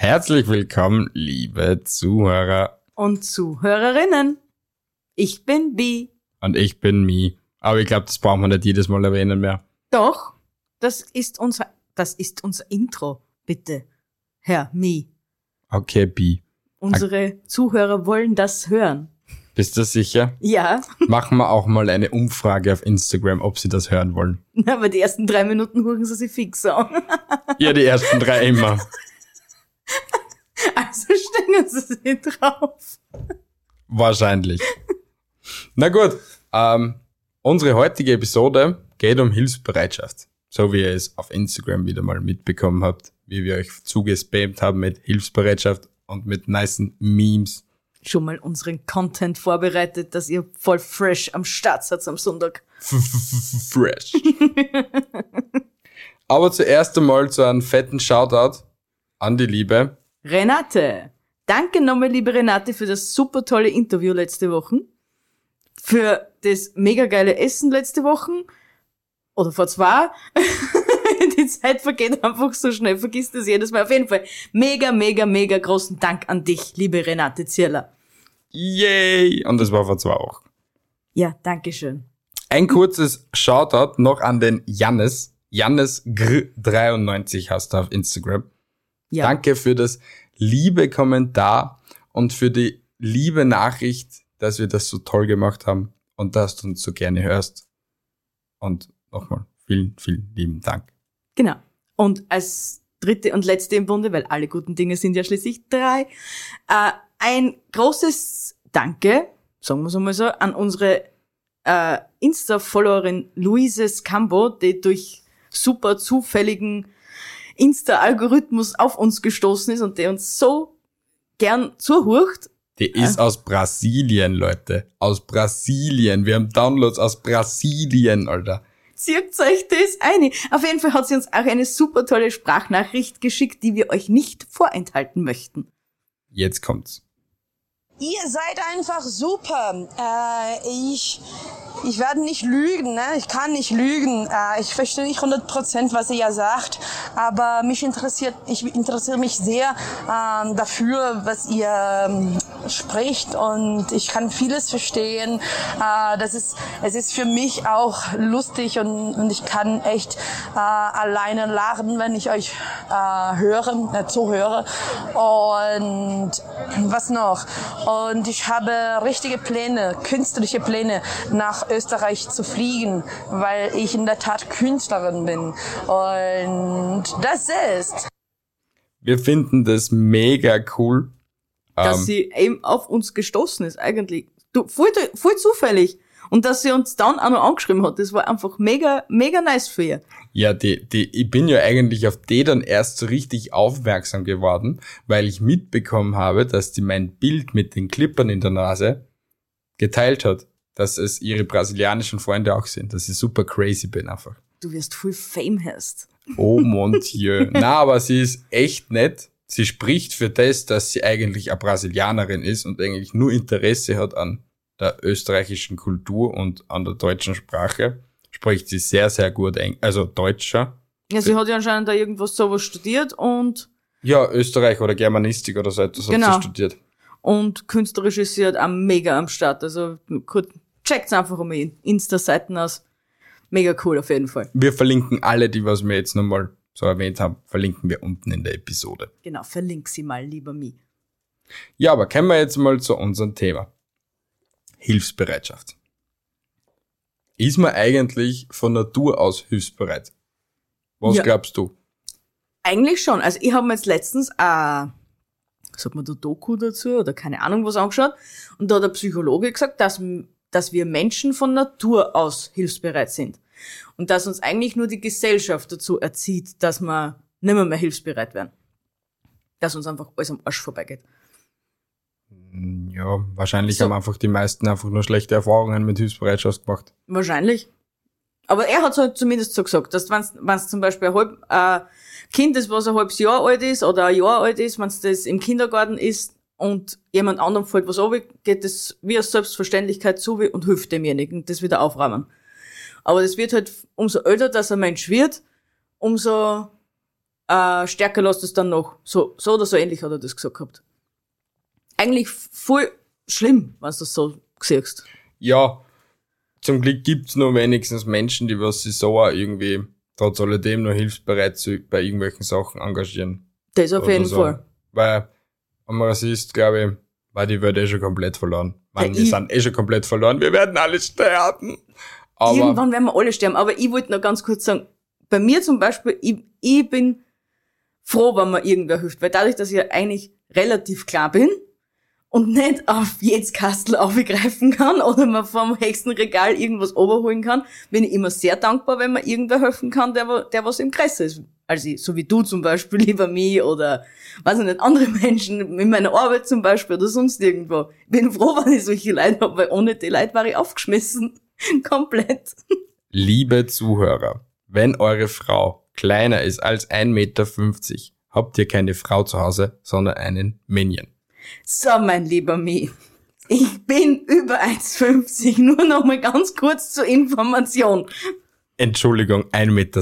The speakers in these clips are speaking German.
Herzlich willkommen, liebe Zuhörer. Und Zuhörerinnen. Ich bin Bi. Und ich bin Mi. Aber ich glaube, das brauchen wir nicht jedes Mal erwähnen mehr. Doch, das ist unser, das ist unser Intro, bitte. Herr Mi. Okay, Bi. Unsere Zuhörer wollen das hören. Bist du sicher? Ja, Machen wir auch mal eine Umfrage auf Instagram, ob sie das hören wollen. aber die ersten drei Minuten huren sie sich fix an. Ja, die ersten drei immer. Also stellen sie sich drauf. Wahrscheinlich. Na gut, ähm, unsere heutige Episode geht um Hilfsbereitschaft. So wie ihr es auf Instagram wieder mal mitbekommen habt, wie wir euch zugespammt haben mit Hilfsbereitschaft und mit nicen Memes. Schon mal unseren Content vorbereitet, dass ihr voll fresh am Start seid am Sonntag. Fresh. Aber zuerst einmal zu einem fetten Shoutout an die Liebe. Renate. Danke nochmal, liebe Renate, für das super tolle Interview letzte Woche. Für das mega geile Essen letzte Woche. Oder vor zwei. Die Zeit vergeht einfach so schnell, vergisst das jedes Mal. Auf jeden Fall mega, mega, mega großen Dank an dich, liebe Renate Zierler. Yay! Und das war vor zwei Wochen. Ja, danke schön. Ein kurzes Shoutout noch an den Jannis. Jannis Gr93 hast du auf Instagram. Ja. Danke für das liebe Kommentar und für die liebe Nachricht, dass wir das so toll gemacht haben und dass du uns so gerne hörst. Und nochmal vielen, vielen lieben Dank. Genau. Und als dritte und letzte im Bunde, weil alle guten Dinge sind ja schließlich drei, äh, ein großes Danke, sagen wir es einmal so, an unsere äh, Insta-Followerin Luise Scambo, die durch super zufälligen Insta-Algorithmus auf uns gestoßen ist und der uns so gern zuhurcht. Die ist aus Brasilien, Leute. Aus Brasilien. Wir haben Downloads aus Brasilien, Alter. Zieht euch das ein. Auf jeden Fall hat sie uns auch eine super tolle Sprachnachricht geschickt, die wir euch nicht vorenthalten möchten. Jetzt kommt's. Ihr seid einfach super. Äh, ich, ich werde nicht lügen, ne? ich kann nicht lügen. Äh, ich verstehe nicht 100%, was ihr ja sagt, aber mich interessiert, ich interessiere mich sehr ähm, dafür, was ihr ähm, spricht und ich kann vieles verstehen. Äh, das ist, es ist für mich auch lustig und, und ich kann echt äh, alleine lachen, wenn ich euch äh, höre, äh, zuhöre. Und was noch? Und ich habe richtige Pläne, künstliche Pläne, nach Österreich zu fliegen, weil ich in der Tat Künstlerin bin. Und das ist. Wir finden das mega cool. dass Ähm, sie eben auf uns gestoßen ist, eigentlich. Du, voll, voll zufällig. Und dass sie uns dann auch noch angeschrieben hat, das war einfach mega, mega nice für ihr. Ja, die, die, ich bin ja eigentlich auf die dann erst so richtig aufmerksam geworden, weil ich mitbekommen habe, dass die mein Bild mit den Klippern in der Nase geteilt hat, dass es ihre brasilianischen Freunde auch sind, dass ich super crazy bin einfach. Du wirst voll Fame hast. Oh mon Dieu. Na, aber sie ist echt nett. Sie spricht für das, dass sie eigentlich eine Brasilianerin ist und eigentlich nur Interesse hat an der österreichischen Kultur und an der deutschen Sprache. Spricht sie sehr, sehr gut Englisch, also Deutscher. Ja, sie hat ja anscheinend da irgendwas sowas studiert und, Ja, Österreich oder Germanistik oder so etwas Genau. hat sie studiert. und künstlerisch ist sie halt auch mega am Start. Also, checkt's einfach in Insta-Seiten aus. Mega cool auf jeden Fall. Wir verlinken alle, die was wir jetzt nochmal so erwähnt haben, verlinken wir unten in der Episode. Genau, verlink sie mal, lieber Mi. Ja, aber kommen wir jetzt mal zu unserem Thema. Hilfsbereitschaft. Ist man eigentlich von Natur aus hilfsbereit? Was Ja. glaubst du? Eigentlich schon. Also ich habe mir jetzt letztens äh, sagt man da Doku dazu oder keine Ahnung was angeschaut und da hat der Psychologe gesagt, dass, dass wir Menschen von Natur aus hilfsbereit sind und dass uns eigentlich nur die Gesellschaft dazu erzieht, dass wir nimmer mehr hilfsbereit werden. Dass uns einfach alles am Arsch vorbeigeht. Ja, wahrscheinlich So. haben einfach die meisten einfach nur schlechte Erfahrungen mit Hilfsbereitschaft gemacht. Wahrscheinlich. Aber er hat halt zumindest so gesagt, dass wenn es zum Beispiel ein halb, äh, Kind ist, was ein halbes Jahr alt ist oder ein Jahr alt ist, wenn es das im Kindergarten ist und jemand anderem fällt was ab, geht das wie aus Selbstverständlichkeit zu und hilft demjenigen, das wieder aufräumen. Aber das wird halt, umso älter das ein Mensch wird, umso äh, stärker lässt es dann noch. So, so oder so ähnlich hat er das gesagt gehabt. Eigentlich voll schlimm, wenn du das so siehst. Ja, zum Glück gibt's nur wenigstens Menschen, die was sich so auch irgendwie trotz alledem noch hilfsbereit zu, bei irgendwelchen Sachen engagieren. Das auf oder jeden so. Fall. Weil am Rassist, glaube ich, war die Welt eh schon komplett verloren. Man, wir sind eh schon komplett verloren. Wir werden alle sterben. Aber Irgendwann werden wir alle sterben. Aber ich wollte noch ganz kurz sagen, bei mir zum Beispiel, ich, ich bin froh, wenn mir irgendwer hilft. Weil dadurch, dass ich ja eigentlich relativ klar bin und nicht auf jedes Kastel aufgreifen kann oder mir vom Hexenregal irgendwas oberholen kann, bin ich immer sehr dankbar, wenn mir irgendwer helfen kann, der, der was im Kreis ist. Also ich, so wie du zum Beispiel, lieber mich oder, weiß ich nicht, andere Menschen in meiner Arbeit zum Beispiel oder sonst irgendwo. Bin froh, wenn ich solche Leute habe, weil ohne die Leute war ich aufgeschmissen. Komplett. liebe Zuhörer, wenn eure Frau kleiner ist als 1,50 Meter, habt ihr keine Frau zu Hause, sondern einen Minion. So, mein lieber Mi. Ich bin über 1,50. Nur noch mal ganz kurz zur Information. Entschuldigung, 1,60 Meter.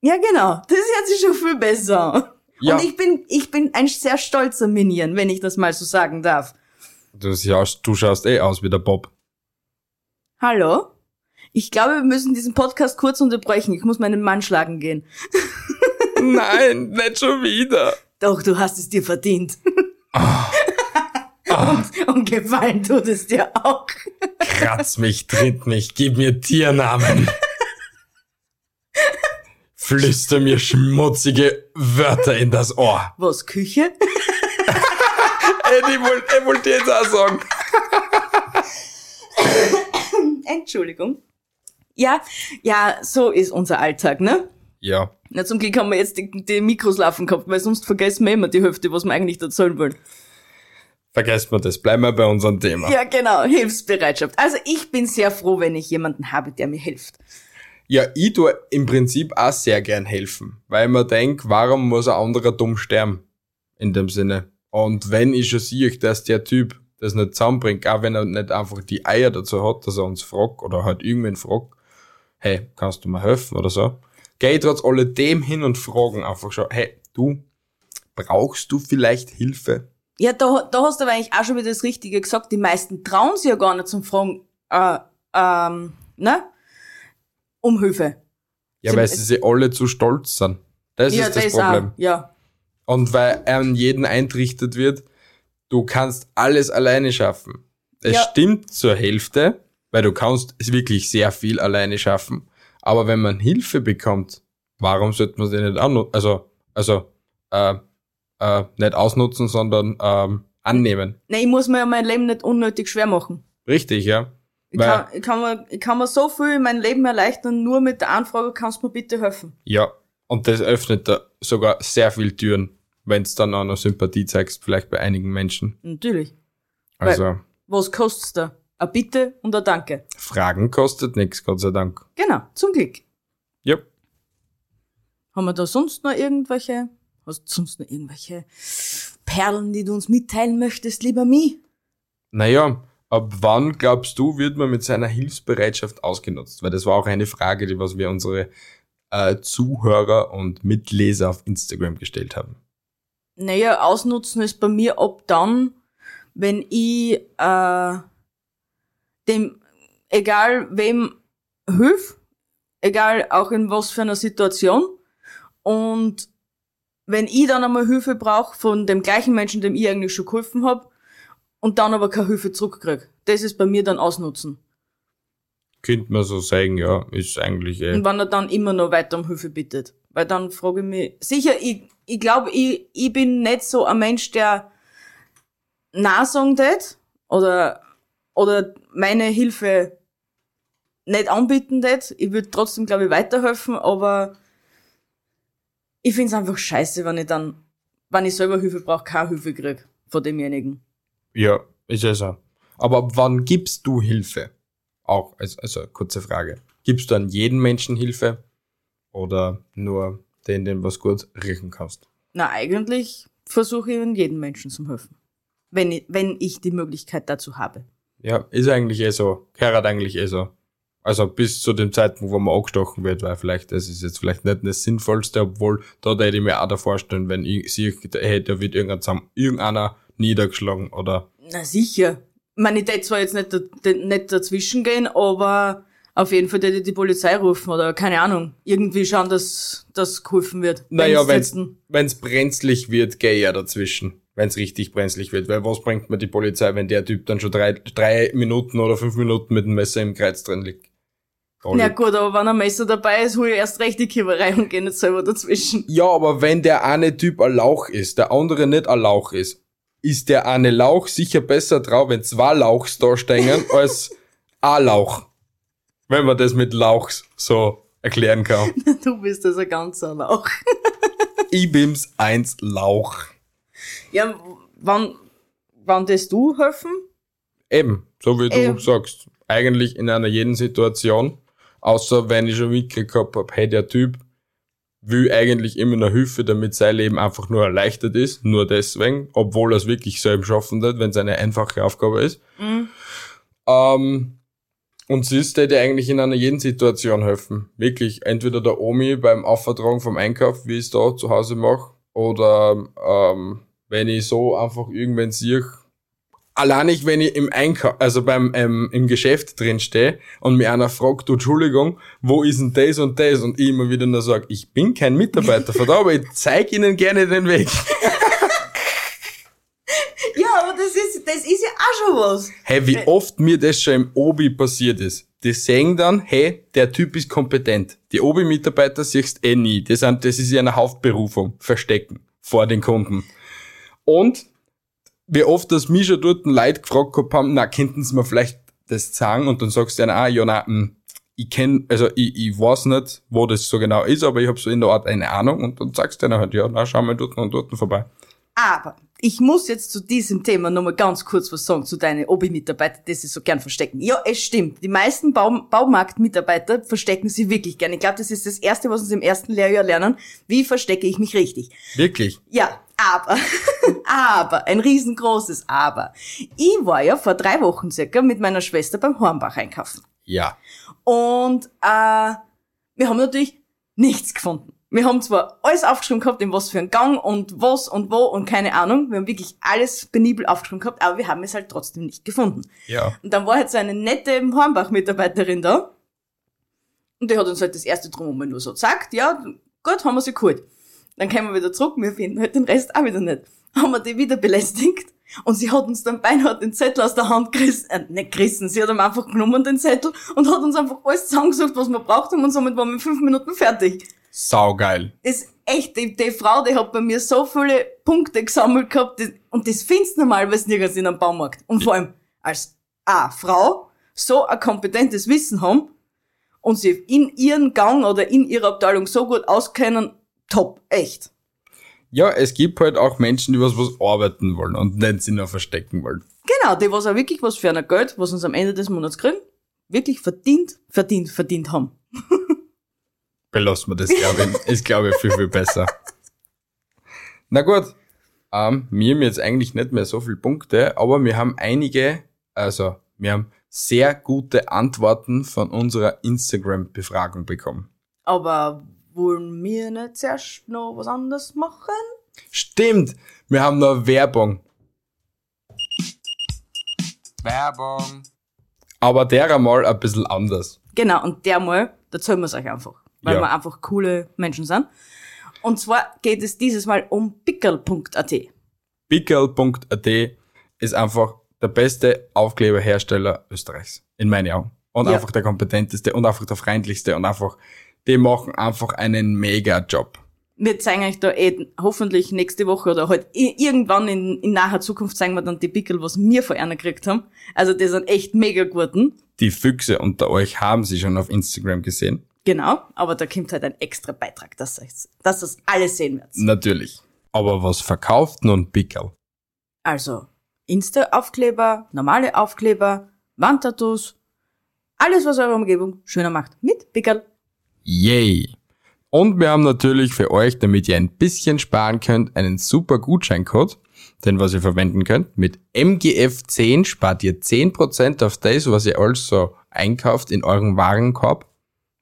Ja, genau. Das hört sich schon viel besser an. Ja. Und ich bin, ich bin ein sehr stolzer Minion, wenn ich das mal so sagen darf. Du, schaust, du schaust eh aus wie der Bob. Hallo? Ich glaube, wir müssen diesen Podcast kurz unterbrechen. Ich muss meinen Mann schlagen gehen. Nein, nicht schon wieder. Doch, du hast es dir verdient. und, und gefallen tut es dir auch. Kratz mich, tritt mich, gib mir Tiernamen. Flüster mir schmutzige Wörter in das Ohr. Was, Küche? Ich wollte wollt jetzt auch sagen. Entschuldigung. Ja, ja, so ist unser Alltag, ne? Ja, Na, zum Glück haben wir jetzt die, die Mikros laufen gehabt, weil sonst vergessen wir immer die Hälfte, was wir eigentlich erzählen wollen. vergesst mal das. Bleiben wir bei unserem Thema. Ja, genau, Hilfsbereitschaft. Also ich bin sehr froh, wenn ich jemanden habe, der mir hilft. Ja, ich tue im Prinzip auch sehr gern helfen, weil ich mir denk, warum muss ein anderer dumm sterben? In dem Sinne. Und wenn ich schon sehe, dass der Typ das nicht zusammenbringt, auch wenn er nicht einfach die Eier dazu hat, dass er uns fragt oder halt irgendwen fragt, hey, kannst du mir helfen oder so, geh ich trotz alledem hin und fragen einfach schon, hey, du, brauchst du vielleicht Hilfe? Ja, da, da hast du aber eigentlich auch schon wieder das Richtige gesagt. Die meisten trauen sich ja gar nicht zum Fragen, äh, ähm, ne? Um Hilfe. Ja, Sie- weil sie sich alle zu stolz sind. Das ja, ist das, das Problem. auch. Ja. Und weil an jeden eintrichtet wird, du kannst alles alleine schaffen. Es Ja. stimmt zur Hälfte, weil du kannst es wirklich sehr viel alleine schaffen. Aber wenn man Hilfe bekommt, warum sollte man sie nicht annutzen? Also, also, äh, äh, nicht ausnutzen, sondern ähm, annehmen. Nee, ich muss mir ja mein Leben nicht unnötig schwer machen. Richtig, ja. Ich Weil- kann, ich, kann mir, ich kann mir so viel in mein Leben erleichtern, nur mit der Anfrage, kannst du mir bitte helfen? Ja. Und das öffnet da sogar sehr viel Türen, wenn es dann auch noch Sympathie zeigst, vielleicht bei einigen Menschen. Natürlich. Also, Was kostet's da? Ein Bitte und ein Danke. Fragen kostet nichts, Gott sei Dank. Genau, zum Glück. Ja. Haben wir da sonst noch irgendwelche, hast du sonst noch irgendwelche Perlen, die du uns mitteilen möchtest, lieber Mi? Naja, ab wann glaubst du, wird man mit seiner Hilfsbereitschaft ausgenutzt? Weil das war auch eine Frage, die was wir unsere äh, Zuhörer und Mitleser auf Instagram gestellt haben. Naja, ausnutzen ist bei mir ab dann, wenn ich äh, dem, egal wem, hilf, egal auch in was für einer Situation, und wenn ich dann einmal Hilfe brauche von dem gleichen Menschen, dem ich eigentlich schon geholfen hab, und dann aber keine Hilfe zurückkrieg, das ist bei mir dann ausnutzen. Könnte man so sagen, ja, ist eigentlich eh. Und wenn er dann immer noch weiter um Hilfe bittet. Weil dann frage ich mich, sicher, ich, ich glaube, ich, ich bin nicht so ein Mensch, der na sagen tät oder, oder meine Hilfe nicht anbieten tät. Ich würde trotzdem, glaube ich, weiterhelfen, aber Ich find's einfach scheiße, wenn ich dann, wenn ich selber Hilfe brauche, keine Hilfe krieg von demjenigen. Ja, ist ja so. Aber ab wann gibst du Hilfe? Auch, also, also kurze Frage. Gibst du an jeden Menschen Hilfe? Oder nur den, den was gut riechen kannst? Na, eigentlich versuche ich jedem Menschen zu helfen. Wenn ich, wenn ich die Möglichkeit dazu habe. Ja, ist eigentlich eh so. Gehört eigentlich eh so. Also bis zu dem Zeitpunkt, wo man angestochen wird, weil vielleicht, das ist jetzt vielleicht nicht das Sinnvollste, obwohl da hätte ich mir auch da vorstellen, wenn ich sehe, hey, da wird irgendeiner niedergeschlagen oder. Na sicher. Ich meine, ich tät zwar jetzt nicht, nicht dazwischen gehen, aber auf jeden Fall hätte ich die Polizei rufen oder keine Ahnung. Irgendwie schauen, dass das geholfen wird. Naja, ein- wenn's brenzlig wird, geh ich ja dazwischen. Wenn's richtig brenzlig wird. Weil was bringt mir die Polizei, wenn der Typ dann schon drei, drei Minuten oder fünf Minuten mit dem Messer im Kreuz drin liegt? Gar Ja gut, aber wenn ein Messer dabei ist, hol ich erst recht die Kiewerei und geh nicht selber dazwischen. Ja, aber wenn der eine Typ ein Lauch ist, der andere nicht ein Lauch ist, ist der eine Lauch sicher besser drauf, wenn zwei Lauchs da stehen, als ein Lauch. Wenn man das mit Lauchs so erklären kann. Du bist also ein Lauch. Ich bin's eins Lauch. Ja, wann, wann das du helfen? Eben, so wie du Ähm. sagst. Eigentlich in einer jeden Situation. Außer wenn ich schon mitgekriegt hab, hab, hey, der Typ will eigentlich immer noch Hilfe, damit sein Leben einfach nur erleichtert ist. Nur deswegen, obwohl er es wirklich selber schaffen wird, wenn es eine einfache Aufgabe ist. Ähm, und sie ist dir eigentlich in einer jeden Situation helfen. Wirklich, entweder der Omi beim Aufvertragen vom Einkauf, wie ich es da zu Hause mache, oder ähm, wenn ich so einfach irgendwann sehe, allein nicht, wenn ich im Einkauf, also beim ähm, im Geschäft drin stehe und mir einer fragt, du Entschuldigung, wo ist denn das und das? Und ich immer wieder nur sage, ich bin kein Mitarbeiter von da, aber ich zeig ihnen gerne den Weg. Ja, aber das ist, das ist ja auch schon was. Hey, wie oft mir das schon im Obi passiert ist. Die sehen dann, hey, der Typ ist kompetent. Die Obi-Mitarbeiter siehst eh nie. Das, sind, das ist ja eine Hauptberufung. Verstecken. Vor den Kunden. Und wie oft das mich schon dort Leute gefragt gehabt haben, na, könnten sie mir vielleicht das sagen? Und dann sagst du ihnen, ah, ja, na, hm, ich kenn, also ich, ich weiß nicht, wo das so genau ist, aber ich habe so in der Art eine Ahnung und dann sagst du ihnen halt, ja, na, schau mal dort und dort vorbei. Aber ich muss jetzt zu diesem Thema nochmal ganz kurz was sagen zu deinen Obi-Mitarbeitern, die sie so gern verstecken. Ja, es stimmt. Die meisten Baum Baumarkt-Mitarbeiter verstecken sie wirklich gern. Ich glaube, das ist das Erste, was sie im ersten Lehrjahr lernen. Wie verstecke ich mich richtig? Wirklich. Ja, aber, aber, ein riesengroßes Aber. Ich war ja vor drei Wochen circa mit meiner Schwester beim Hornbach einkaufen. Ja. Und äh, wir haben natürlich nichts gefunden. Wir haben zwar alles aufgeschrieben gehabt, in was für einen Gang und was und wo und keine Ahnung. Wir haben wirklich alles penibel aufgeschrieben gehabt, aber wir haben es halt trotzdem nicht gefunden. Ja. Und dann war halt so eine nette Hornbach-Mitarbeiterin da. Und die hat uns halt das erste drum einmal nur so gesagt, ja, gut, haben wir sie geholt. Dann kommen wir wieder zurück, wir finden halt den Rest auch wieder nicht. Haben wir die wieder belästigt und sie hat uns dann beinahe den Zettel aus der Hand gerissen, äh, nicht gerissen, sie hat ihm einfach genommen, den Zettel, und hat uns einfach alles zusammengesucht, was wir braucht haben und somit waren wir in fünf Minuten fertig. Saugeil. Das ist echt, die, die Frau, die hat bei mir so viele Punkte gesammelt gehabt, das, und das findest du normalerweise nirgends in einem Baumarkt. Und vor allem als A, Frau, so ein kompetentes Wissen haben und sie in ihren Gang oder in ihrer Abteilung so gut auskennen, top, echt. Ja, es gibt halt auch Menschen, die was, was arbeiten wollen und nicht sie nur verstecken wollen. Genau, die was auch wirklich was für ein Geld, was uns am Ende des Monats kriegen, wirklich verdient, verdient, verdient haben. Belassen wir das, glaube ich. Ist, glaube ich, viel, viel besser. Na gut. Ähm, wir haben jetzt eigentlich nicht mehr so viele Punkte, aber wir haben einige, also wir haben sehr gute Antworten von unserer Instagram-Befragung bekommen. Aber wollen wir nicht zuerst noch was anderes machen? Stimmt, wir haben noch Werbung. Werbung. Aber der einmal ein bisschen anders. Genau, und der mal, da zahlen wir es euch einfach. Weil Ja. wir einfach coole Menschen sind. Und zwar geht es dieses Mal um pickel.at. Pickel.at ist einfach der beste Aufkleberhersteller Österreichs. In meinen Augen. Und Ja. einfach der kompetenteste und einfach der freundlichste und einfach, die machen einfach einen mega Job. Wir zeigen euch da eh hoffentlich nächste Woche oder halt irgendwann in, in naher Zukunft zeigen wir dann die Pickel, was wir von einer gekriegt haben. Also die sind echt mega guten. Die Füchse unter euch haben sie schon auf Instagram gesehen. Genau, aber da kommt halt ein extra Beitrag, dass, dass das alles sehen wird. Natürlich. Aber was verkauft nun Pickel? Also Insta-Aufkleber, normale Aufkleber, Wandtattoos, alles, was eure Umgebung schöner macht. Mit Pickel. Yay! Und wir haben natürlich für euch, damit ihr ein bisschen sparen könnt, einen super Gutscheincode, den was ihr verwenden könnt. Mit MGF10 spart ihr 10% auf das, was ihr also einkauft in eurem Warenkorb,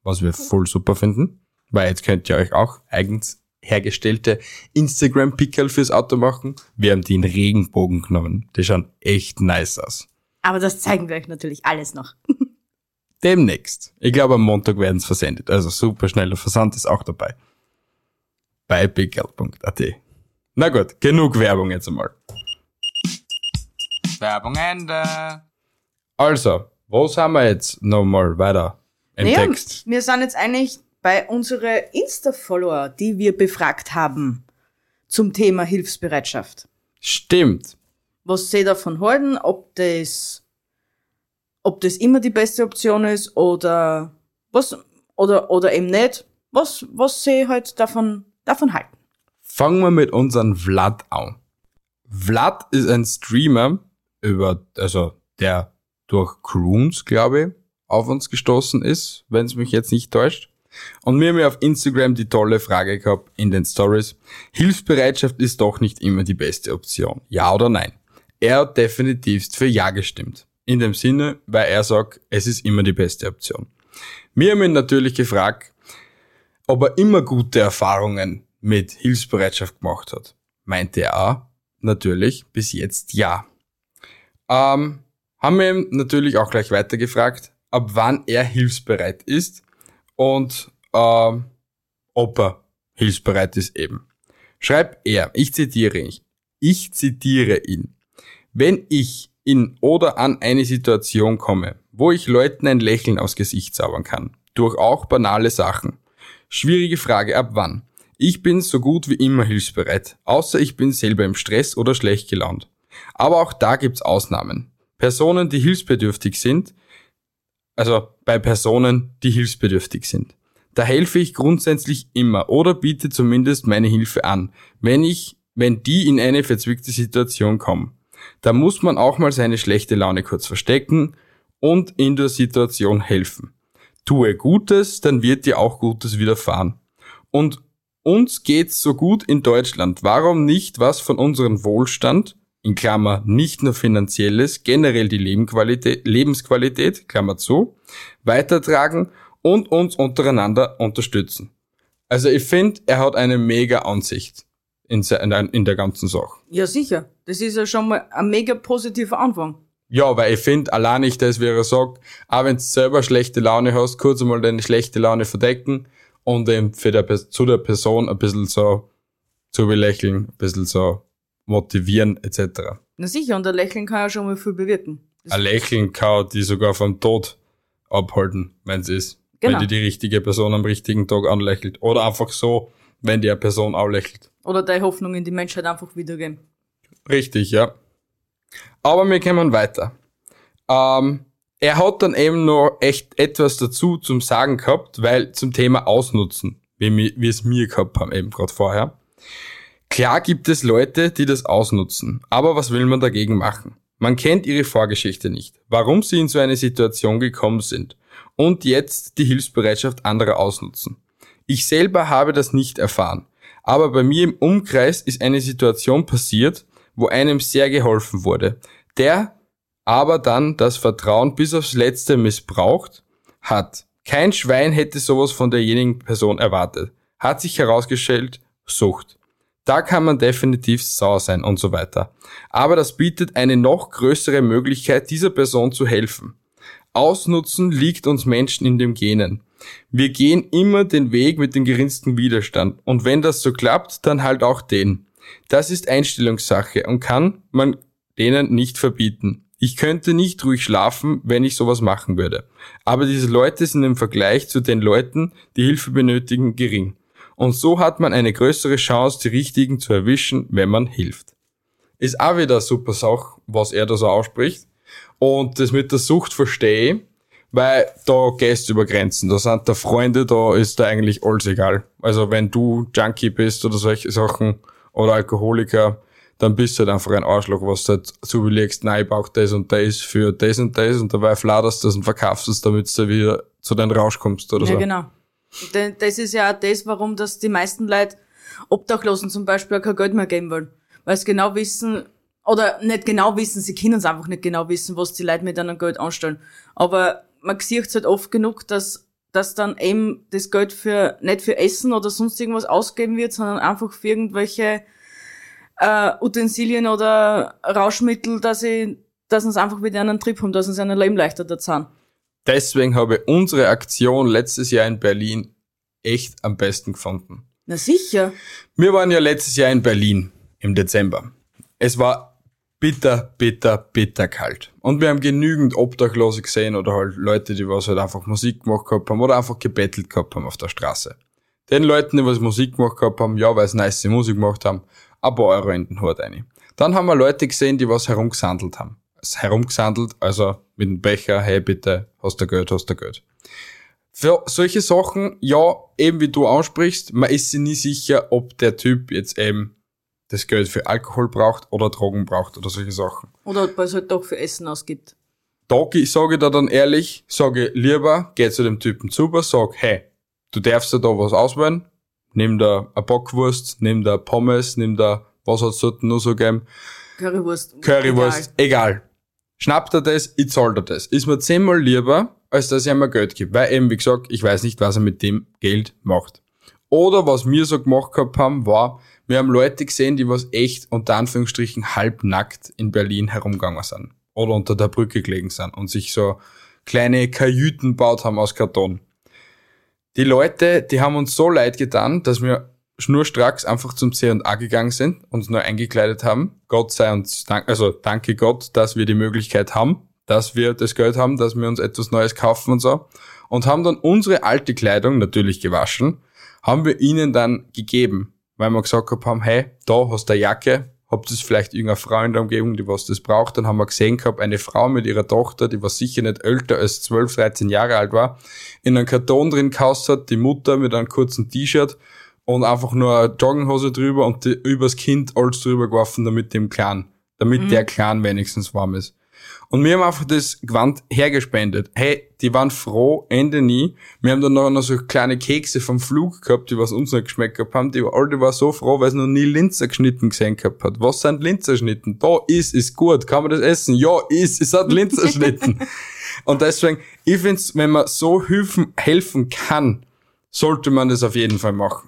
was wir voll super finden, weil jetzt könnt ihr euch auch eigens hergestellte Instagram-Pickel fürs Auto machen. Wir haben die in Regenbogen genommen. Die schauen echt nice aus. Aber das zeigen wir euch natürlich alles noch. Demnächst. Ich glaube, am Montag werden es versendet. Also super schneller Versand ist auch dabei. Bei pickel.at. Na gut, genug Werbung jetzt einmal. Werbung Ende. Also, wo sind wir jetzt nochmal weiter im Naja, Text? wir sind jetzt eigentlich bei unseren Insta-Follower, die wir befragt haben zum Thema Hilfsbereitschaft. Stimmt. Was sie davon halten, ob das, ob das immer die beste Option ist oder was, oder, oder eben nicht. Was, was sie halt davon, davon halten. Fangen wir mit unserem Vlad an. Vlad ist ein Streamer über, also der durch Croons, glaube ich, auf uns gestoßen ist, wenn es mich jetzt nicht täuscht. Und mir haben ja auf Instagram die tolle Frage gehabt in den Stories. Hilfsbereitschaft ist doch nicht immer die beste Option. Ja oder nein? Er hat definitivst für Ja gestimmt. In dem Sinne, weil er sagt, es ist immer die beste Option. Wir haben ihn natürlich gefragt, ob er immer gute Erfahrungen mit Hilfsbereitschaft gemacht hat. Meinte er auch, natürlich, bis jetzt ja. Ähm, haben wir ihm natürlich auch gleich weitergefragt, ab wann er hilfsbereit ist und ähm, ob er hilfsbereit ist eben. Schreibt er, ich zitiere ihn, ich zitiere ihn. Wenn ich in oder an eine Situation komme, wo ich Leuten ein Lächeln aus Gesicht zaubern kann, durch auch banale Sachen. Schwierige Frage, ab wann? Ich bin so gut wie immer hilfsbereit, außer ich bin selber im Stress oder schlecht gelaunt. Aber auch da gibt's Ausnahmen. Personen, die hilfsbedürftig sind, also bei Personen, die hilfsbedürftig sind. Da helfe ich grundsätzlich immer oder biete zumindest meine Hilfe an, wenn ich, wenn die in eine verzwickte Situation kommen. Da muss man auch mal seine schlechte Laune kurz verstecken und in der Situation helfen. Tue Gutes, dann wird dir auch Gutes widerfahren. Und uns geht's so gut in Deutschland. Warum nicht was von unserem Wohlstand, in Klammer nicht nur finanzielles, generell die Lebensqualität, Klammer zu, weitertragen und uns untereinander unterstützen. Also ich finde, er hat eine mega Ansicht in, der ganzen Sache. Ja, sicher. Das ist ja schon mal ein mega positiver Anfang. Ja, weil ich finde, allein nicht das, wie er sagt, auch wenn du selber schlechte Laune hast, kurz einmal deine schlechte Laune verdecken und eben für der, zu der Person ein bisschen so zu belächeln, ein bisschen so motivieren etc. Na sicher, und ein Lächeln kann ja schon mal viel bewirken. Das- Ein Lächeln kann die sogar vom Tod abhalten, wenn es ist. Genau. Wenn die die richtige Person am richtigen Tag anlächelt. Oder einfach so, wenn die eine Person auch lächelt. Oder deine Hoffnung in die Menschheit einfach wiedergeben. Richtig, ja. Aber wir kommen weiter. Ähm, er hat dann eben noch echt etwas dazu zum Sagen gehabt, weil zum Thema Ausnutzen, wie, wie es mir gehabt haben, eben gerade vorher. Klar gibt es Leute, die das ausnutzen, aber was will man dagegen machen? Man kennt ihre Vorgeschichte nicht, warum sie in so eine Situation gekommen sind und jetzt die Hilfsbereitschaft anderer ausnutzen. Ich selber habe das nicht erfahren, aber bei mir im Umkreis ist eine Situation passiert, wo einem sehr geholfen wurde, der aber dann das Vertrauen bis aufs Letzte missbraucht hat. Kein Schwein hätte sowas von derjenigen Person erwartet. Hat sich herausgestellt, Sucht. Da kann man definitiv sauer sein und so weiter. Aber das bietet eine noch größere Möglichkeit, dieser Person zu helfen. Ausnutzen liegt uns Menschen in dem Genen. Wir gehen immer den Weg mit dem geringsten Widerstand. Und wenn das so klappt, dann halt auch den. Das ist Einstellungssache und kann man denen nicht verbieten. Ich könnte nicht ruhig schlafen, wenn ich sowas machen würde. Aber diese Leute sind im Vergleich zu den Leuten, die Hilfe benötigen, gering. Und so hat man eine größere Chance, die Richtigen zu erwischen, wenn man hilft. Ist auch wieder eine super Sache, was er da so ausspricht. Und das mit der Sucht verstehe ich, Weil da gehst du über Grenzen. Da sind da Freunde, da ist da eigentlich alles egal. Also wenn du Junkie bist oder solche Sachen oder Alkoholiker, dann bist du halt einfach ein Arschloch, was du halt so überlegst, nein, ich brauch das und das für das und das und dabei fladerst du das und verkaufst es, damit du wieder zu deinem Rausch kommst oder Ja, so. genau. Denn Das ist ja auch das, warum das die meisten Leute Obdachlosen zum Beispiel auch kein Geld mehr geben wollen. Weil sie genau wissen, oder nicht genau wissen, sie können es einfach nicht genau wissen, was die Leute mit einem Geld anstellen. Aber man sieht halt oft genug, dass, dass dann eben das Geld für, nicht für Essen oder sonst irgendwas ausgegeben wird, sondern einfach für irgendwelche äh, Utensilien oder Rauschmittel, dass sie, dass es einfach wieder einen Trip haben, dass sie sein Leben leichter dazu Deswegen habe ich unsere Aktion letztes Jahr in Berlin echt am besten gefunden. Na sicher. Wir waren ja letztes Jahr in Berlin im Dezember. Es war bitter, bitter, bitter kalt. Und wir haben genügend Obdachlose gesehen oder halt Leute, die was halt einfach Musik gemacht gehabt haben oder einfach gebettelt gehabt haben auf der Straße. Den Leuten, die was Musik gemacht gehabt haben, ja, weil sie nice Musik gemacht haben, ein paar Euro in den Hut rein. Dann haben wir Leute gesehen, die was herumgesandelt haben. Herumgesandelt, also mit dem Becher, hey bitte, hast du Geld, hast du Geld. Für solche Sachen, ja, eben wie du ansprichst, man ist sich nie sicher, ob der Typ jetzt eben das Geld für Alkohol braucht oder Drogen braucht oder solche Sachen. Oder ob es halt doch für Essen ausgibt. Da ge- sage ich da dann ehrlich, sage lieber, geh zu dem Typen zu, sag, hey, du darfst dir da was auswählen, nimm da eine Bockwurst, nimm da Pommes, nimm da, was hat's dort noch so gegeben, Currywurst. Currywurst, egal. Schnappt er das, ich zahl dir das. Ist mir zehnmal lieber, als dass er mir Geld gibt. Weil eben, wie gesagt, ich weiß nicht, was er mit dem Geld macht. Oder was wir so gemacht gehabt haben, war, wir haben Leute gesehen, die was echt unter Anführungsstrichen halbnackt in Berlin herumgegangen sind. Oder unter der Brücke gelegen sind und sich so kleine Kajüten baut haben aus Karton. Die Leute, die haben uns so leid getan, dass wir schnurstracks einfach zum C&A gegangen sind, uns neu eingekleidet haben. Gott sei uns dank, also danke Gott, dass wir die Möglichkeit haben, dass wir das Geld haben, dass wir uns etwas Neues kaufen und so. Und haben dann unsere alte Kleidung, natürlich gewaschen, haben wir ihnen dann gegeben, weil wir gesagt haben, hey, da hast du eine Jacke, habt ihr vielleicht irgendeine Frau in der Umgebung, die was das braucht. Dann haben wir gesehen gehabt, eine Frau mit ihrer Tochter, die was sicher nicht älter als 12, 13 Jahre alt war, in einem Karton drin gehaust hat, die Mutter mit einem kurzen T-Shirt und einfach nur eine Jogginghose drüber und die, übers Kind alles drüber geworfen, damit dem Clan, damit der Clan wenigstens warm ist. Und wir haben einfach das Gewand hergespendet. Hey, die waren froh, Ende nie. Wir haben dann noch, so kleine Kekse vom Flug gehabt, die was uns noch geschmeckt gehabt haben. Die Alte war so froh, weil sie noch nie Linzer geschnitten gesehen gehabt hat. Was sind Linzer geschnitten? Da ist, ist gut. Kann man das essen? Ja, ist, es hat Linzer geschnitten. Und deswegen, ich find's, wenn man so helfen, helfen kann, sollte man das auf jeden Fall machen.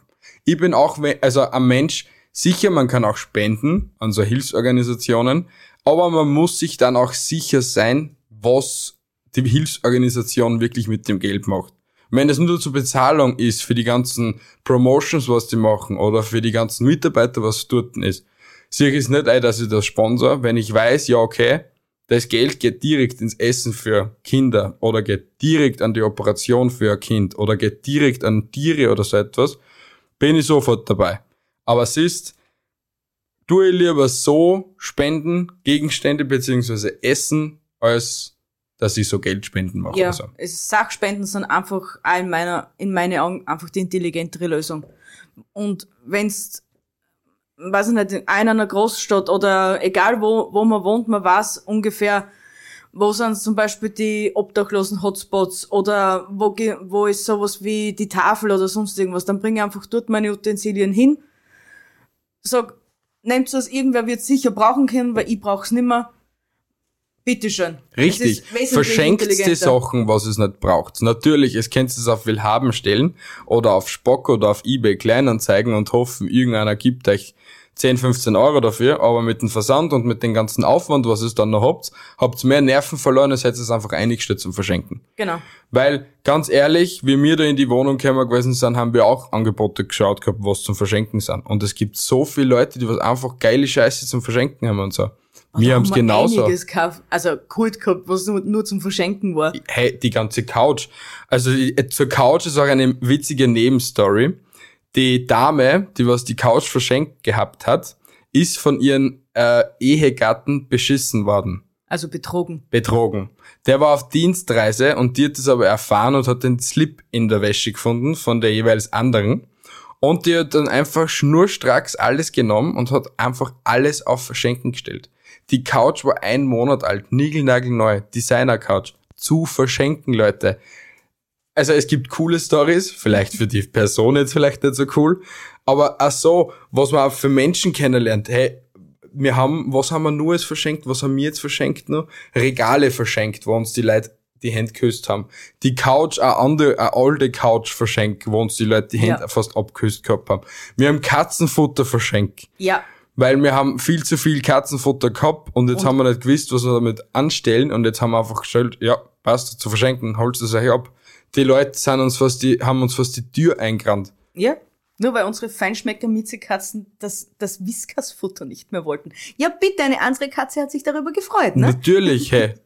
Ich bin auch, also ein Mensch, sicher, man kann auch spenden an so Hilfsorganisationen, aber man muss sich dann auch sicher sein, was die Hilfsorganisation wirklich mit dem Geld macht. Wenn es nur zur Bezahlung ist für die ganzen Promotions, was die machen, oder für die ganzen Mitarbeiter, was dort ist, ich es nicht ein, dass ich das sponsor, wenn ich weiß, ja, okay, das Geld geht direkt ins Essen für Kinder oder geht direkt an die Operation für ein Kind oder geht direkt an Tiere oder so etwas, bin ich sofort dabei. Aber es ist, tue ich lieber so spenden, Gegenstände beziehungsweise Essen, als dass ich so Geldspenden mache Ja, so. es Sachspenden sind einfach in meiner, in meine Augen einfach die intelligentere Lösung. Und wenn's, weiß ich nicht, in einer Großstadt oder egal wo, wo man wohnt, man weiß ungefähr, wo sind zum Beispiel die obdachlosen Hotspots oder wo, wo ist sowas wie die Tafel oder sonst irgendwas, dann bringe ich einfach dort meine Utensilien hin, sag, nehmt es, irgendwer wird sicher brauchen können, weil ich brauch's nimmer. Bitteschön. Es Richtig. ist wesentlich Verschenkt die intelligenter. Sachen, was es nicht braucht. Natürlich, es könnt es auf Willhaben stellen oder auf Spock oder auf Ebay Kleinanzeigen und hoffen, irgendeiner gibt euch 10, 15 Euro dafür, aber mit dem Versand und mit dem ganzen Aufwand, was es dann noch habt, habt mehr Nerven verloren, als hättet ihr es einfach eingestellt zum Verschenken. Genau. Weil, ganz ehrlich, wie wir da in die Wohnung gekommen gewesen sind, haben wir auch Angebote geschaut gehabt, was zum Verschenken sind. Und es gibt so viele Leute, die was einfach geile Scheiße zum Verschenken haben und so. wir haben es genauso. einiges gekauft, also Kult gehabt, was nur, nur zum Verschenken war. hey, die ganze Couch. Also zur Couch ist auch eine witzige Nebenstory. Die Dame, die was die Couch verschenkt gehabt hat, ist von ihren äh, Ehegatten beschissen worden. Also betrogen. betrogen. Der war auf Dienstreise und die hat es aber erfahren und hat den Slip in der Wäsche gefunden von der jeweils anderen. Und die hat dann einfach schnurstracks alles genommen und hat einfach alles auf Verschenken gestellt. Die Couch war ein Monat alt, niegelnagelneu, Designer-Couch. Zu verschenken, Leute. Also es gibt coole Stories, vielleicht für die Person jetzt vielleicht nicht so cool, aber auch so, was man auch für Menschen kennenlernt. Hey, wir haben, was haben wir nur jetzt verschenkt? Was haben wir jetzt verschenkt noch? Regale verschenkt, wo uns die Leute die Hände geküsst haben. Die Couch, eine andere, eine alte Couch verschenkt, wo uns die Leute die Hände Ja. fast abgeküsst gehabt haben. Wir haben Katzenfutter verschenkt. Ja. Weil wir haben viel zu viel Katzenfutter gehabt und jetzt Und- haben wir nicht gewusst, was wir damit anstellen und jetzt haben wir einfach gestellt, ja, passt, zu verschenken, holt es euch ab. Die Leute sind uns fast die, haben uns fast die Tür eingerannt. Ja. Nur weil unsere Feinschmecker Miezekatzen das, das Whiskas-Futter nicht mehr wollten. Ja, bitte, eine andere Katze hat sich darüber gefreut, ne? Natürlich, hey.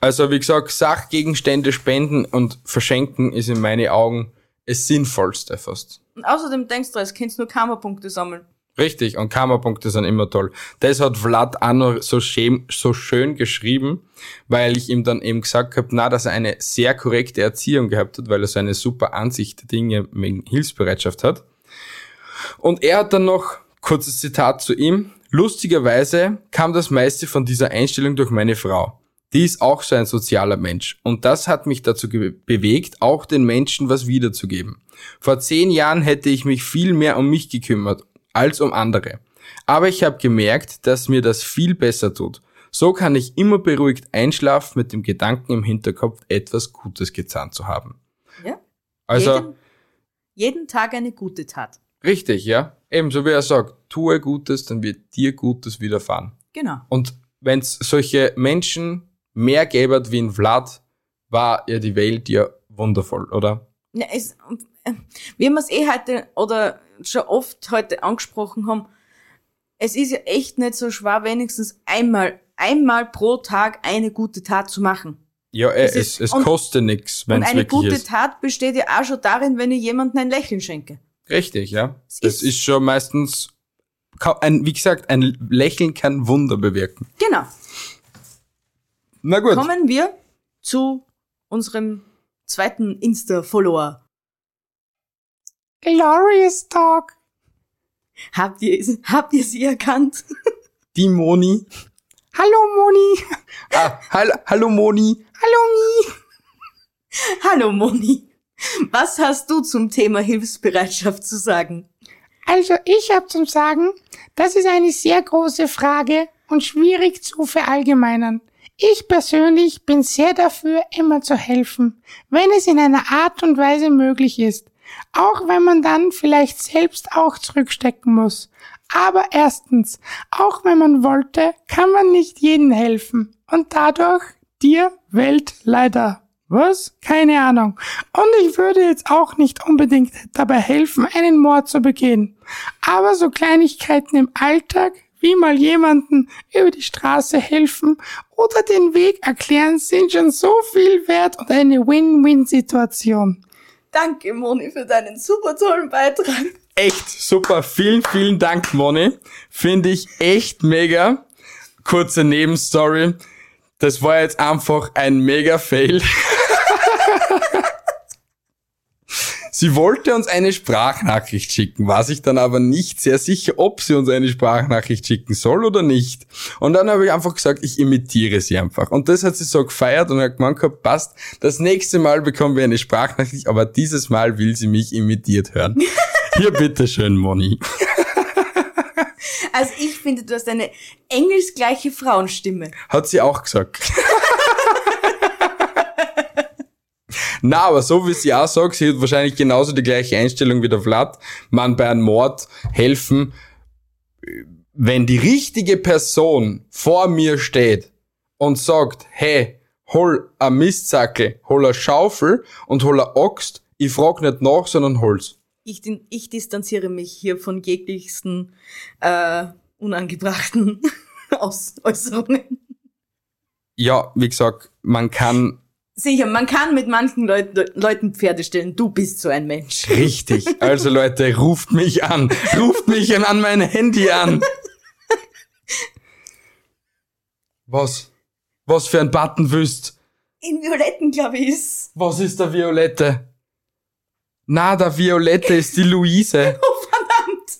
Also wie gesagt, Sachgegenstände spenden und verschenken ist in meinen Augen das Sinnvollste fast. Und außerdem denkst du, als kannst nur Karma-Punkte sammeln. Richtig, und Karma-Punkte sind immer toll. Das hat Vlad noch so, schön, so schön geschrieben, weil ich ihm dann eben gesagt habe, na, dass er eine sehr korrekte Erziehung gehabt hat, weil er so eine super Ansicht der Dinge wegen Hilfsbereitschaft hat. Und er hat dann noch, kurzes Zitat zu ihm, lustigerweise kam das meiste von dieser Einstellung durch meine Frau. Die ist auch so ein sozialer Mensch. Und das hat mich dazu bewegt, auch den Menschen was wiederzugeben. Vor zehn Jahren hätte ich mich viel mehr um mich gekümmert als um andere. Aber ich habe gemerkt, dass mir das viel besser tut. So kann ich immer beruhigt einschlafen mit dem Gedanken im Hinterkopf, etwas Gutes getan zu haben. Ja? Also jeden, jeden Tag eine gute Tat. richtig, ja. Ebenso wie er sagt, tue Gutes, dann wird dir Gutes widerfahren. Genau. Und wenn es solche Menschen mehr gäbe wie in Vlad, war ja die Welt ja wundervoll, oder? Ja, es, äh, wie wir es eh heute oder schon oft heute angesprochen haben, es ist ja echt nicht so schwer, wenigstens einmal, einmal pro Tag eine gute Tat zu machen. Ja, äh, Es ist- es und- kostet nix, wenn Und es eine wirklich gute ist. Tat besteht ja auch schon darin, wenn ich jemandem ein Lächeln schenke. Richtig, ja. Es Das ist- ist schon meistens, ein, wie gesagt, ein Lächeln kann Wunder bewirken. Genau. Na gut. Kommen wir zu unserem zweiten Insta-Follower. Glorious Talk. Habt ihr, habt ihr sie erkannt? Die Moni. Hallo Moni. Ah, hallo, hallo Moni. Hallo Mi. Hallo Moni. Was hast du zum Thema Hilfsbereitschaft zu sagen? Also ich habe zum Sagen, das ist eine sehr große Frage und schwierig zu verallgemeinern. Ich persönlich bin sehr dafür, immer zu helfen, wenn es in einer Art und Weise möglich ist. Auch wenn man dann vielleicht selbst auch zurückstecken muss. Aber erstens, auch wenn man wollte, kann man nicht jedem helfen. Und dadurch dir Welt leider. Was? Keine Ahnung. Und ich würde jetzt auch nicht unbedingt dabei helfen, einen Mord zu begehen. Aber so Kleinigkeiten im Alltag, wie mal jemanden über die Straße helfen oder den Weg erklären, sind schon so viel wert und eine Win-Win-Situation. Danke Moni für deinen super tollen Beitrag. Echt super. Vielen, vielen Dank, Moni. Finde ich echt mega. Kurze Nebenstory. Das war jetzt einfach ein mega Fail. Sie wollte uns eine Sprachnachricht schicken, war sich dann aber nicht sehr sicher, ob sie uns eine Sprachnachricht schicken soll oder nicht. Und dann habe ich einfach gesagt, ich imitiere sie einfach. Und das hat sie so gefeiert und hat gemeint gehabt, passt, das nächste Mal bekommen wir eine Sprachnachricht, aber dieses Mal will sie mich imitiert hören. Hier bitteschön, Moni. Also ich finde, du hast eine engelsgleiche Frauenstimme. Hat sie auch gesagt. Na, aber so wie sie auch sagt, sie hat wahrscheinlich genauso die gleiche Einstellung wie der Vlad. Man bei einem Mord helfen, wenn die richtige Person vor mir steht und sagt, hey, hol a Mistsackel, hol a Schaufel und hol a Axt, ich frag nicht nach, sondern hol's. Ich, ich distanziere mich hier von jeglichsten äh, unangebrachten Aus Äußerungen. Ja, wie gesagt, man kann Sicher, man kann mit manchen Leut Leuten Pferde stellen. Du bist so ein Mensch. Richtig. Also Leute, ruft mich an. Ruft mich an mein Handy an. Was? was für ein Button wüsst. In Violetten, glaube ich, ist. Was ist der Violette? Na, der Violette ist die Luise. Oh, verdammt!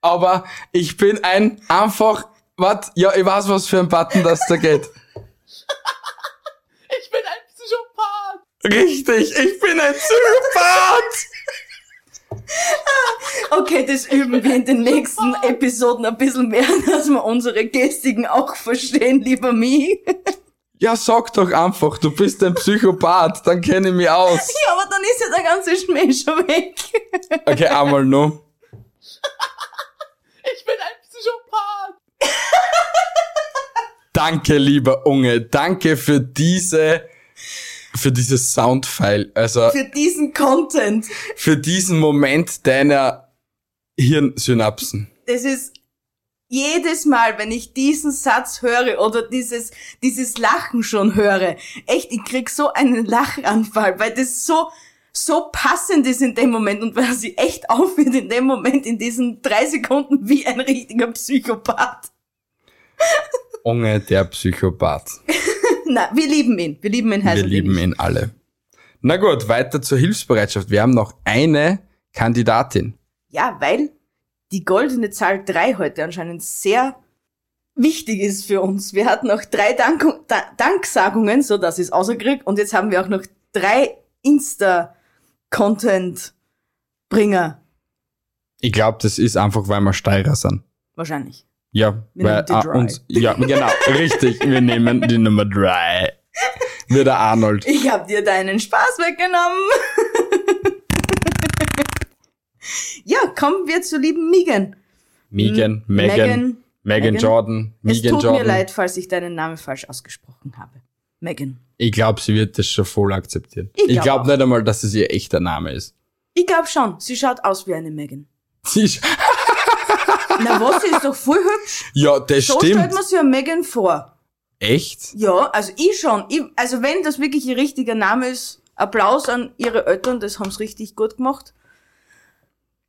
Aber ich bin ein einfach, wat, ja, ich weiß, was für ein Button das da geht. Ich bin ein Psychopath! Richtig, ich bin ein Psychopath! Okay, das üben wir in den nächsten Episoden ein bisschen mehr, dass wir unsere Gestiken auch verstehen, lieber Mi. Ja, sag doch einfach, du bist ein Psychopath, dann kenne ich mich aus. Ja, aber dann ist ja der ganze Schmäh schon weg. Okay, einmal noch. Ich bin ein Psychopath! Danke, lieber Unge, danke für diese, für dieses Soundfile, also Für diesen Content. für diesen Moment deiner Hirnsynapsen. Das ist jedes Mal, wenn ich diesen Satz höre oder dieses, dieses Lachen schon höre, echt, ich krieg so einen Lachanfall, weil das so, so passend ist in dem Moment und weil sie echt aufhört in dem Moment, in diesen drei Sekunden wie ein richtiger Psychopath. Unge, der Psychopath. Na, wir lieben ihn. Wir lieben ihn heiß Wir lieben ihn alle. Na gut, weiter zur Hilfsbereitschaft. Wir haben noch eine Kandidatin. Ja, weil die goldene Zahl drei heute anscheinend sehr wichtig ist für uns. Wir hatten auch drei Dank da Danksagungen, so dass ich es ausgekriegt, und jetzt haben wir auch noch drei Insta-Content-Bringer. Ich glaube, das ist einfach, weil wir Steirer sind. Wahrscheinlich. Ja, Wir drei. uns, ja, genau, richtig. Wir nehmen die Nummer drei. Wie der Arnold. Ich hab dir deinen Spaß weggenommen. ja, kommen wir zur lieben Megan. Megan, Megan, Megan, Megan Megan. Jordan, Es tut Jordan. mir leid, falls ich deinen Namen falsch ausgesprochen habe. Megan. Ich glaube, sie wird das schon voll akzeptieren. Ich glaub glaube auch. nicht einmal, dass es ihr echter Name ist. Ich glaube schon, sie schaut aus wie eine Megan. Sie ist, Na was, sie ist doch voll hübsch. ja, das So stellt stimmt. man sich ja Megan vor. Echt? Ja, also ich schon. Ich, also wenn das wirklich ihr richtiger Name ist, Applaus an ihre Eltern, das haben's richtig gut gemacht.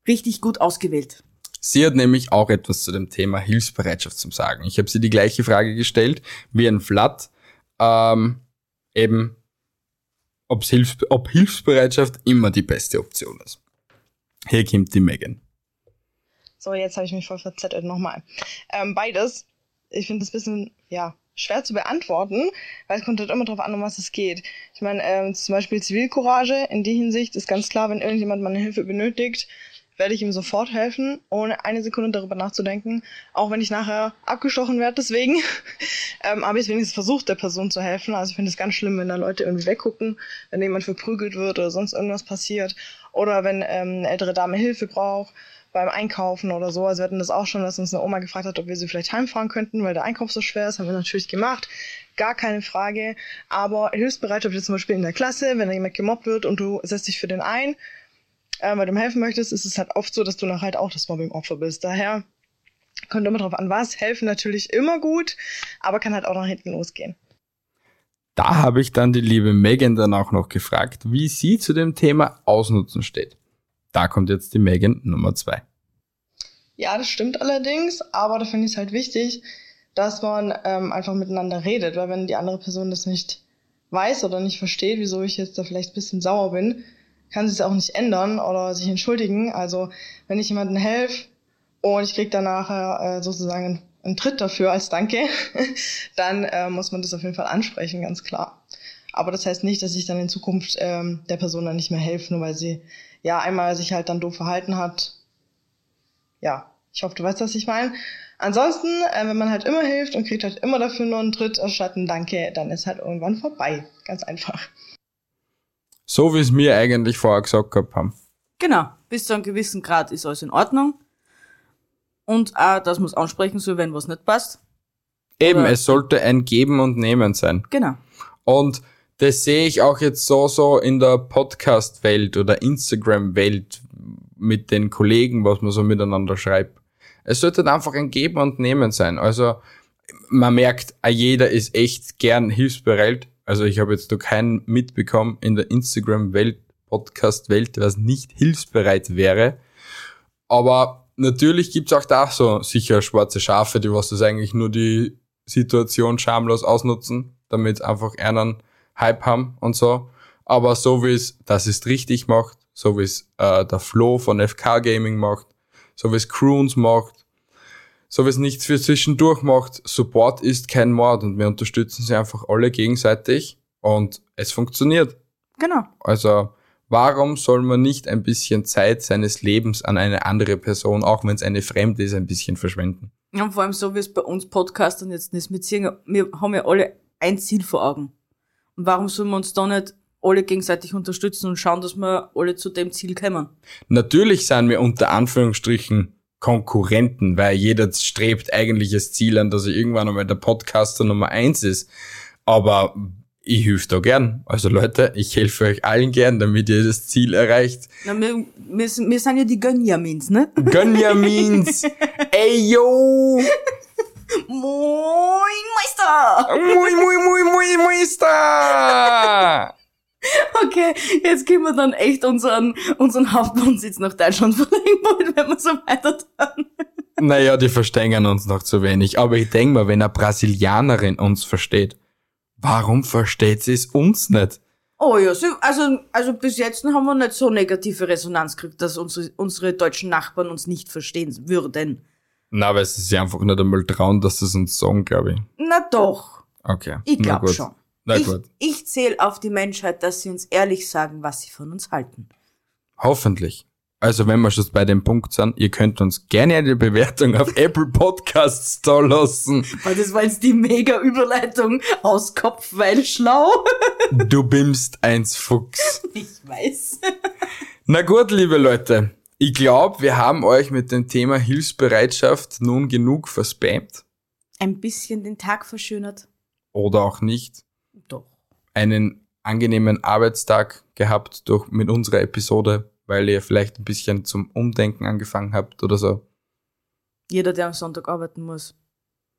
Richtig gut ausgewählt. Sie hat nämlich auch etwas zu dem Thema Hilfsbereitschaft zum Sagen. Ich habe sie die gleiche Frage gestellt wie ein Flat. Ähm, eben, ob's Hilfs ob Hilfsbereitschaft immer die beste Option ist. Hier kommt die Megan. So, jetzt habe ich mich voll verzettelt nochmal. Ähm, beides. Ich finde das bisschen, ja, schwer zu beantworten, weil es kommt halt immer drauf an, um was es geht. Ich meine, ähm, zum Beispiel Zivilcourage, in die Hinsicht ist ganz klar, wenn irgendjemand meine Hilfe benötigt, werde ich ihm sofort helfen, ohne eine Sekunde darüber nachzudenken, auch wenn ich nachher abgestochen werde deswegen. ähm, habe ich wenigstens versucht, der Person zu helfen. Also ich finde es ganz schlimm, wenn da Leute irgendwie weggucken, wenn jemand verprügelt wird oder sonst irgendwas passiert. Oder wenn ähm, eine ältere Dame Hilfe braucht beim Einkaufen oder so. Also wir hatten das auch schon, dass uns eine Oma gefragt hat, ob wir sie vielleicht heimfahren könnten, weil der Einkauf so schwer ist. Haben wir natürlich gemacht. Gar keine Frage. Aber Hilfsbereitschaft jetzt zum Beispiel in der Klasse, wenn da jemand gemobbt wird und du setzt dich für den ein, äh, weil du ihm helfen möchtest, ist es halt oft so, dass du nachher halt auch das Mobbing-Opfer bist. Daher kommt immer drauf an, was. Helfen natürlich immer gut, aber kann halt auch nach hinten losgehen. Da habe ich dann die liebe Megan dann auch noch gefragt, wie sie zu dem Thema Ausnutzen steht. Da kommt jetzt die Megan Nummer zwei. Ja, das stimmt allerdings, aber da finde ich es halt wichtig, dass man ähm, einfach miteinander redet, weil wenn die andere Person das nicht weiß oder nicht versteht, wieso ich jetzt da vielleicht ein bisschen sauer bin, kann sie es auch nicht ändern oder sich entschuldigen. Also wenn ich jemandem helfe und ich krieg dann nachher äh, sozusagen einen Tritt dafür als Danke, dann äh, muss man das auf jeden Fall ansprechen, ganz klar. Aber das heißt nicht, dass ich dann in Zukunft ähm, der Person dann nicht mehr helfe, nur weil sie ja einmal sich halt dann doof verhalten hat. Ja, ich hoffe, du weißt, was ich meine. Ansonsten, äh, wenn man halt immer hilft und kriegt halt immer dafür nur einen Tritt anstatt einen Danke, dann ist halt irgendwann vorbei. Ganz einfach. So wie es mir eigentlich vorher gesagt gehabt haben. Genau, bis zu einem gewissen Grad ist alles in Ordnung. Und auch, dass man es ansprechen soll, wenn was nicht passt. Eben, Oder- es sollte ein Geben und Nehmen sein. Genau. Und das sehe ich auch jetzt so, so in der Podcast-Welt oder Instagram-Welt mit den Kollegen, was man so miteinander schreibt. Es sollte einfach ein Geben und Nehmen sein. Also man merkt, ah, jeder ist echt gern hilfsbereit. Also ich habe jetzt noch keinen mitbekommen in der Instagram-Welt, Podcast-Welt, was nicht hilfsbereit wäre. Aber natürlich gibt's auch da so sicher schwarze Schafe, die was das eigentlich nur die Situation schamlos ausnutzen. damit einfach einen Hype haben und so. Aber so wie es das ist richtig macht, so wie es äh, der Flo von FK Gaming macht, so wie es Croons macht, so wie es nichts für zwischendurch macht, Support ist kein Mord und wir unterstützen sie einfach alle gegenseitig und es funktioniert. Genau. Also warum soll man nicht ein bisschen Zeit seines Lebens an eine andere Person, auch wenn es eine Fremde ist, ein bisschen verschwenden? Ja, und vor allem so wie es bei uns Podcastern jetzt ist mit Singen, wir haben ja alle ein Ziel vor Augen. Und warum sollen wir uns da nicht alle gegenseitig unterstützen und schauen, dass wir alle zu dem Ziel kommen? Natürlich sind wir unter Anführungsstrichen Konkurrenten, weil jeder strebt eigentlich das Ziel an, dass er irgendwann einmal der Podcaster Nummer eins ist. Aber ich helfe da gern. Also Leute, ich helfe euch allen gern, damit ihr das Ziel erreicht. Na, wir, wir, sind- wir sind ja die Gönjamins, ne? Gönjamins! Ey yo! Moin, Meister! Mui, mui, mui, mui, Meister! Okay, jetzt können wir dann echt unseren, unseren Hauptwohnsitz nach Deutschland verlegen wollen, wenn wir so weiter tun. Naja, die verstehen uns noch zu wenig. Aber ich denk mal, wenn eine Brasilianerin uns versteht, warum versteht sie es uns nicht? Oh ja, so, also, also bis jetzt haben wir nicht so negative Resonanz gekriegt, dass unsere, unsere deutschen Nachbarn uns nicht verstehen würden. Na, weil sie sich einfach nicht einmal trauen, dass sie es uns sagen, glaube ich. Na doch, Okay. ich glaube schon. Na ich gut. ich zähle auf die Menschheit, dass sie uns ehrlich sagen, was sie von uns halten. Hoffentlich. Also, wenn wir schon bei dem Punkt sind, ihr könnt uns gerne eine Bewertung auf Apple Podcasts da lassen. Weil das war jetzt die mega Überleitung aus Kopf, weil schlau. Du bimmst eins Fuchs. Ich weiß. Na gut, liebe Leute. Ich glaube, wir haben euch mit dem Thema Hilfsbereitschaft nun genug verspammt. Ein bisschen den Tag verschönert. Oder auch nicht. Doch. Einen angenehmen Arbeitstag gehabt durch, mit unserer Episode, weil ihr vielleicht ein bisschen zum Umdenken angefangen habt oder so. Jeder, der am Sonntag arbeiten muss.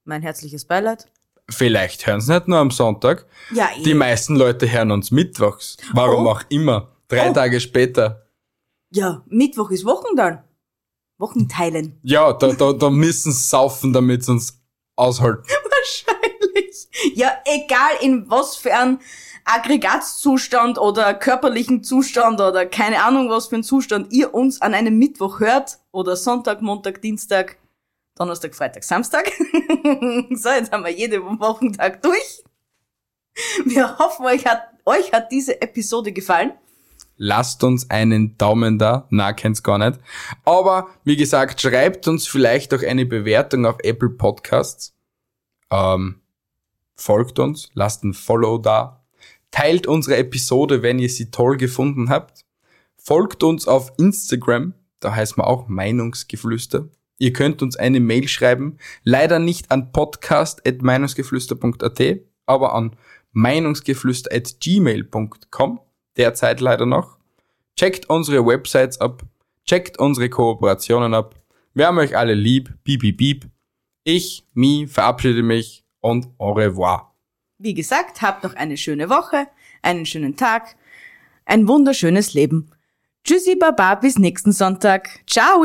Mein herzliches Beileid. Vielleicht hören sie nicht nur am Sonntag. Ja, Die eh. meisten Leute hören uns mittwochs. Warum Oh. auch immer. Drei Oh. Tage später. ja, Mittwoch ist Wochenteilen. Wochenteilen. Ja, da, da, da müssen sie saufen, damit sie uns aushalten. Ja, egal in was für ein Aggregatzustand oder körperlichen Zustand oder keine Ahnung was für ein Zustand ihr uns an einem Mittwoch hört oder Sonntag, Montag, Dienstag, Donnerstag, Freitag, Samstag. so, jetzt haben wir jeden Wochentag durch. Wir hoffen, euch hat, euch hat diese Episode gefallen. Lasst uns einen Daumen da. Na, kennt's gar nicht. Aber, wie gesagt, schreibt uns vielleicht auch eine Bewertung auf Apple Podcasts. Ähm, folgt uns, lasst ein Follow da. Teilt unsere Episode, wenn ihr sie toll gefunden habt. Folgt uns auf Instagram, da heißt man auch Meinungsgeflüster. Ihr könnt uns eine Mail schreiben, leider nicht an podcast.meinungsgeflüster.at, aber an meinungsgeflüster.gmail.com, derzeit leider noch. Checkt unsere Websites ab, checkt unsere Kooperationen ab. Wir haben euch alle lieb, piep, piep, piep. Ich, Mi, verabschiede mich und au revoir. Wie gesagt, habt noch eine schöne Woche, einen schönen Tag, ein wunderschönes Leben. Tschüssi, Baba, bis nächsten Sonntag. Ciao!